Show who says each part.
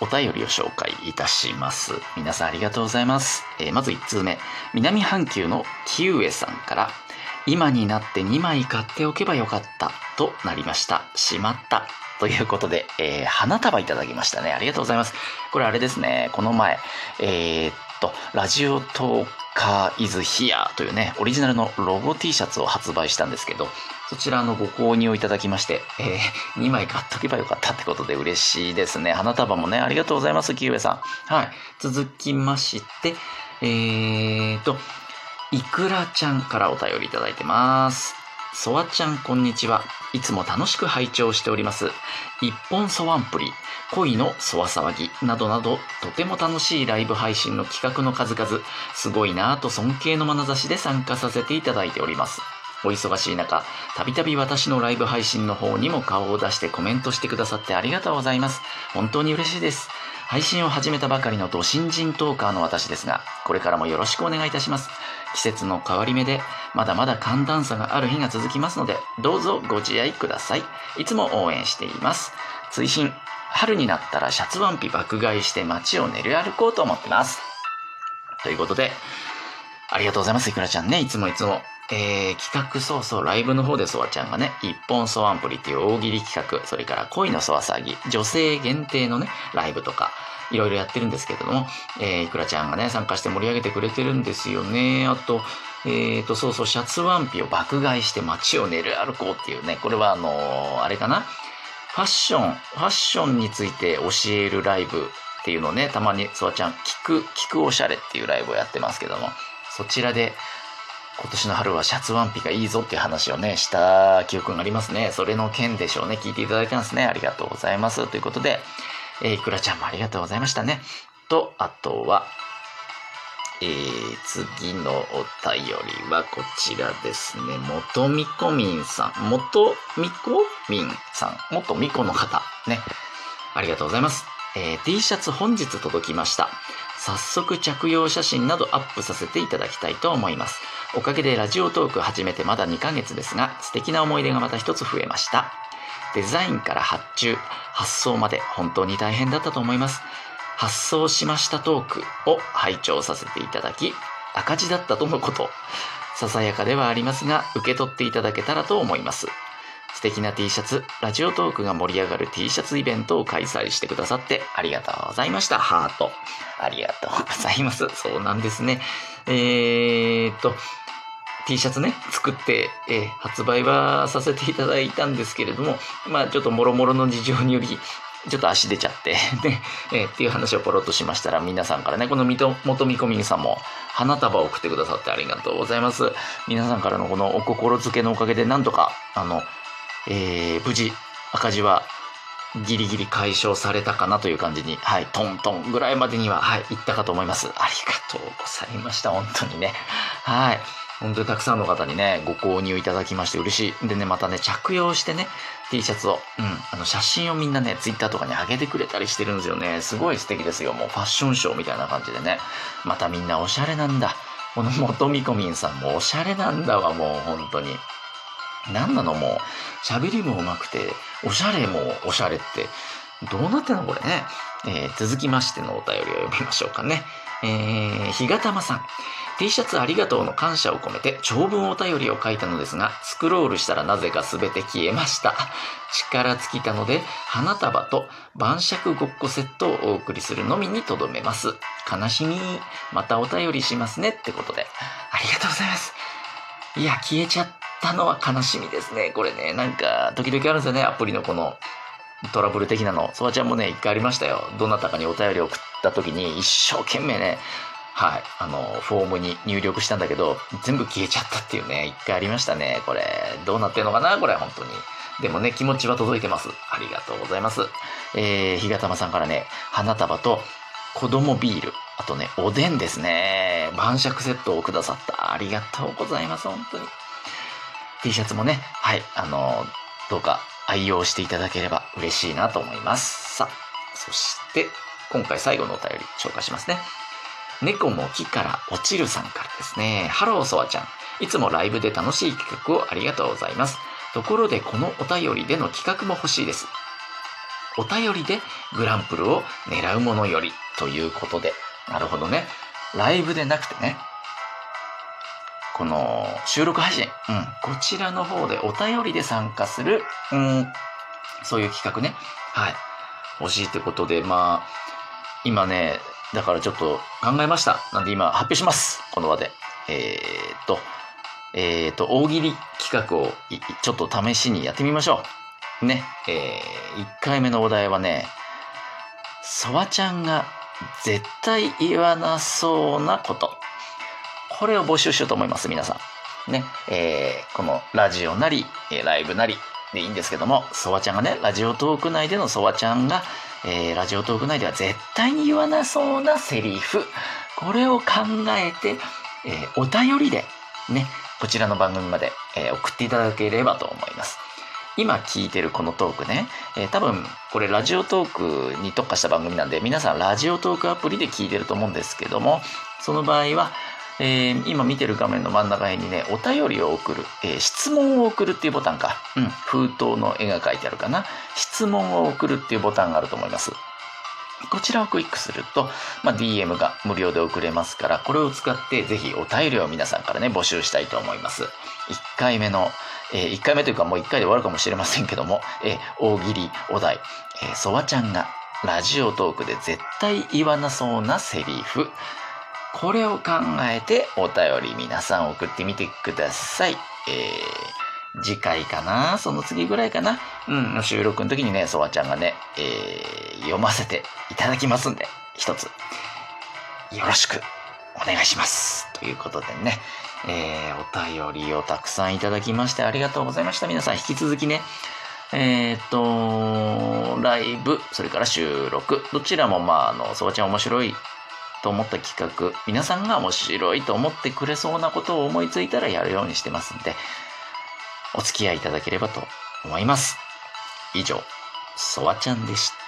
Speaker 1: お便りを紹介いたします。皆さんありがとうございます。えーまず1通目、南半球のキウエさんから、今になって2枚買っておけばよかったとなりました。しまった。ということで、えー花束いただきましたね。ありがとうございます。これあれですね、この前、えーっと、ラジオトーカーイズヒアというね、オリジナルのロゴ T シャツを発売したんですけど、そちらのご購入をいただきまして、え2枚買っとけばよかったってことで嬉しいですね。花束もね、ありがとうございます、キウエさん。はい。続きまして、えーと、いくらちゃんからお便りいただいてます。そわちゃん、こんにちは。いつも楽しく拝聴しております。一本そわんぷり、恋のそわ騒ぎなどなど、とても楽しいライブ配信の企画の数々、すごいなぁと尊敬の眼差しで参加させていただいております。お忙しい中、たびたび私のライブ配信の方にも顔を出してコメントしてくださってありがとうございます。本当に嬉しいです。配信を始めたばかりのド新人トーカーの私ですが、これからもよろしくお願いいたします。季節の変わり目で、まだまだ寒暖差がある日が続きますので、どうぞご自愛ください。いつも応援しています。追伸、春になったらシャツワンピ爆買いして街を練り歩こうと思ってます。ということで、ありがとうございます、いくらちゃんね。いつもいつも。えー、企画そうそう、ライブの方でそわちゃんがね、一本そわんぷりっていう大喜利企画、それから恋のそわ騒ぎ、女性限定のね、ライブとか、いろいろやってるんですけれども、えー、いくらちゃんがね、参加して盛り上げてくれてるんですよね。あと、えーと、そうそう、シャツワンピを爆買いして街を練る歩こうっていうね、これはあのーあれかな？ファッション、ファッションについて教えるライブっていうのをね、たまにそわちゃん、聞く、聞くおしゃれっていうライブをやってますけども、そちらで、今年の春はシャツワンピがいいぞっていう話をね、した記憶がありますね。それの件でしょうね。聞いていただいたんですね。ありがとうございます。ということで、えー、いくらちゃんもありがとうございましたね。と、あとは、えー、次のお便りはこちらですね。元みこみんさん。元みこみんさん。元みこの方。ね。ありがとうございます。えー T シャツ本日届きました。早速着用写真などアップさせていただきたいと思います。おかげでラジオトーク始めてまだ2ヶ月ですが、素敵な思い出がまた一つ増えました。デザインから発注、発送まで本当に大変だったと思います。発送しましたトークを拝聴させていただき、赤字だったとのこと。ささやかではありますが、受け取っていただけたらと思います。素敵な T シャツ、ラジオトークが盛り上がる T シャツイベントを開催してくださってありがとうございました。ハート。ありがとうございます。そうなんですね。えーっと、T シャツね、作って、えー発売はさせていただいたんですけれども、まあちょっと諸々の事情により、ちょっと足出ちゃって、ね、えーっていう話をポロッとしましたら、皆さんからね、このみと元見込みさんも花束を送ってくださってありがとうございます。皆さんからのこのお心づけのおかげで、なんとか、あの、えー無事、赤字はギリギリ解消されたかなという感じに、はい、トントンぐらいまでには、はい、行ったかと思います。ありがとうございました。本当にね。はい。本当にたくさんの方にね、ご購入いただきまして嬉しい。でね、またね、着用してね、T シャツを、うん、あの、写真をみんなね、Twitter とかに上げてくれたりしてるんですよね。すごい素敵ですよ。もうファッションショーみたいな感じでね。またみんなおしゃれなんだ。この元みこみんさんもおしゃれなんだわ、もう本当に。なんなのもう、喋りも上手くて、おしゃれもおしゃれって、どうなってんのこれね。えー続きましてのお便りを読みましょうかね。えー、ひがたまさん。T シャツありがとうの感謝を込めて長文お便りを書いたのですが、スクロールしたらなぜか全て消えました。力尽きたので、花束と晩酌ごっこセットをお送りするのみにとどめます。悲しみ。またお便りしますねってことで。ありがとうございます。いや、消えちゃったのは悲しみですね。これね、なんか、時々あるんですよね、アプリのこの、トラブル的なの。そばちゃんもね、一回ありましたよ。どなたかにお便りを送った時に、一生懸命ね、はい、あの、フォームに入力したんだけど、全部消えちゃったっていうね、一回ありましたね。これ、どうなってんのかな？これ、本当に。でもね、気持ちは届いてます。ありがとうございます。えー、ひがたまさんからね、花束と子供ビール、あとね、おでんですね。晩酌セットをくださった。ありがとうございます、本当に。T シャツもね、はい、あの、どうか愛用していただければ嬉しいなと思います。さあ、そして、今回最後のお便り紹介しますね。猫も木から落ちるさんからですね。ハローソワちゃん。いつもライブで楽しい企画をありがとうございます。ところでこのお便りでの企画も欲しいです。お便りでグランプルを狙うものよりということで、なるほどね。ライブでなくてね、この収録配信、うん、こちらの方でお便りで参加する、うん、そういう企画ね、はい、欲しいってことで、まあ、今ね、だからちょっと考えました。なんで今発表します。この場で。えー、っと、えー、っと、大喜利企画をちょっと試しにやってみましょう。ね、えー、1回目のお題はね、そばちゃんが絶対言わなそうなこと。これを募集しようと思います、皆さん。ね、えー、このラジオなり、ライブなりでいいんですけども、そばちゃんがね、ラジオトーク内でのそばちゃんが、えー、ラジオトーク内では絶対に言わなそうなセリフ。これを考えて、えー、お便りで、ね、こちらの番組まで、えー、送っていただければと思います。今聞いてるこのトークね、えー、多分これラジオトークに特化した番組なんで皆さんラジオトークアプリで聞いてると思うんですけどもその場合は、えー、今見てる画面の真ん中辺にねお便りを送る、えー、質問を送るっていうボタンか、うん、封筒の絵が描いてあるかな。質問を送るっていうボタンがあると思います。こちらをクリックすると、まあ、DM が無料で送れますから、これを使ってぜひお便りを皆さんからね、募集したいと思います。1回目の、えー、1回目というかもう1回で終わるかもしれませんけども、えー、大喜利お題、えー、そばちゃんがラジオトークで絶対言わなそうなセリフ、これを考えてお便り皆さん送ってみてください。えー次回かな？その次ぐらいかな？うん、収録の時にね、そわちゃんがね、えー、読ませていただきますんで、一つ、よろしくお願いします。ということでね、えー、お便りをたくさんいただきましてありがとうございました。皆さん引き続きね、えー、と、ライブ、それから収録、どちらもまあ、あの、そわちゃん面白いと思った企画、皆さんが面白いと思ってくれそうなことを思いついたらやるようにしてますんで、お付き合いいただければと思います。以上、そわちゃんでした。